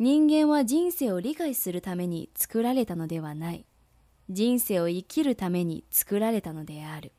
人間は人生を理解するために作られたのではない。人生を生きるために作られたのである。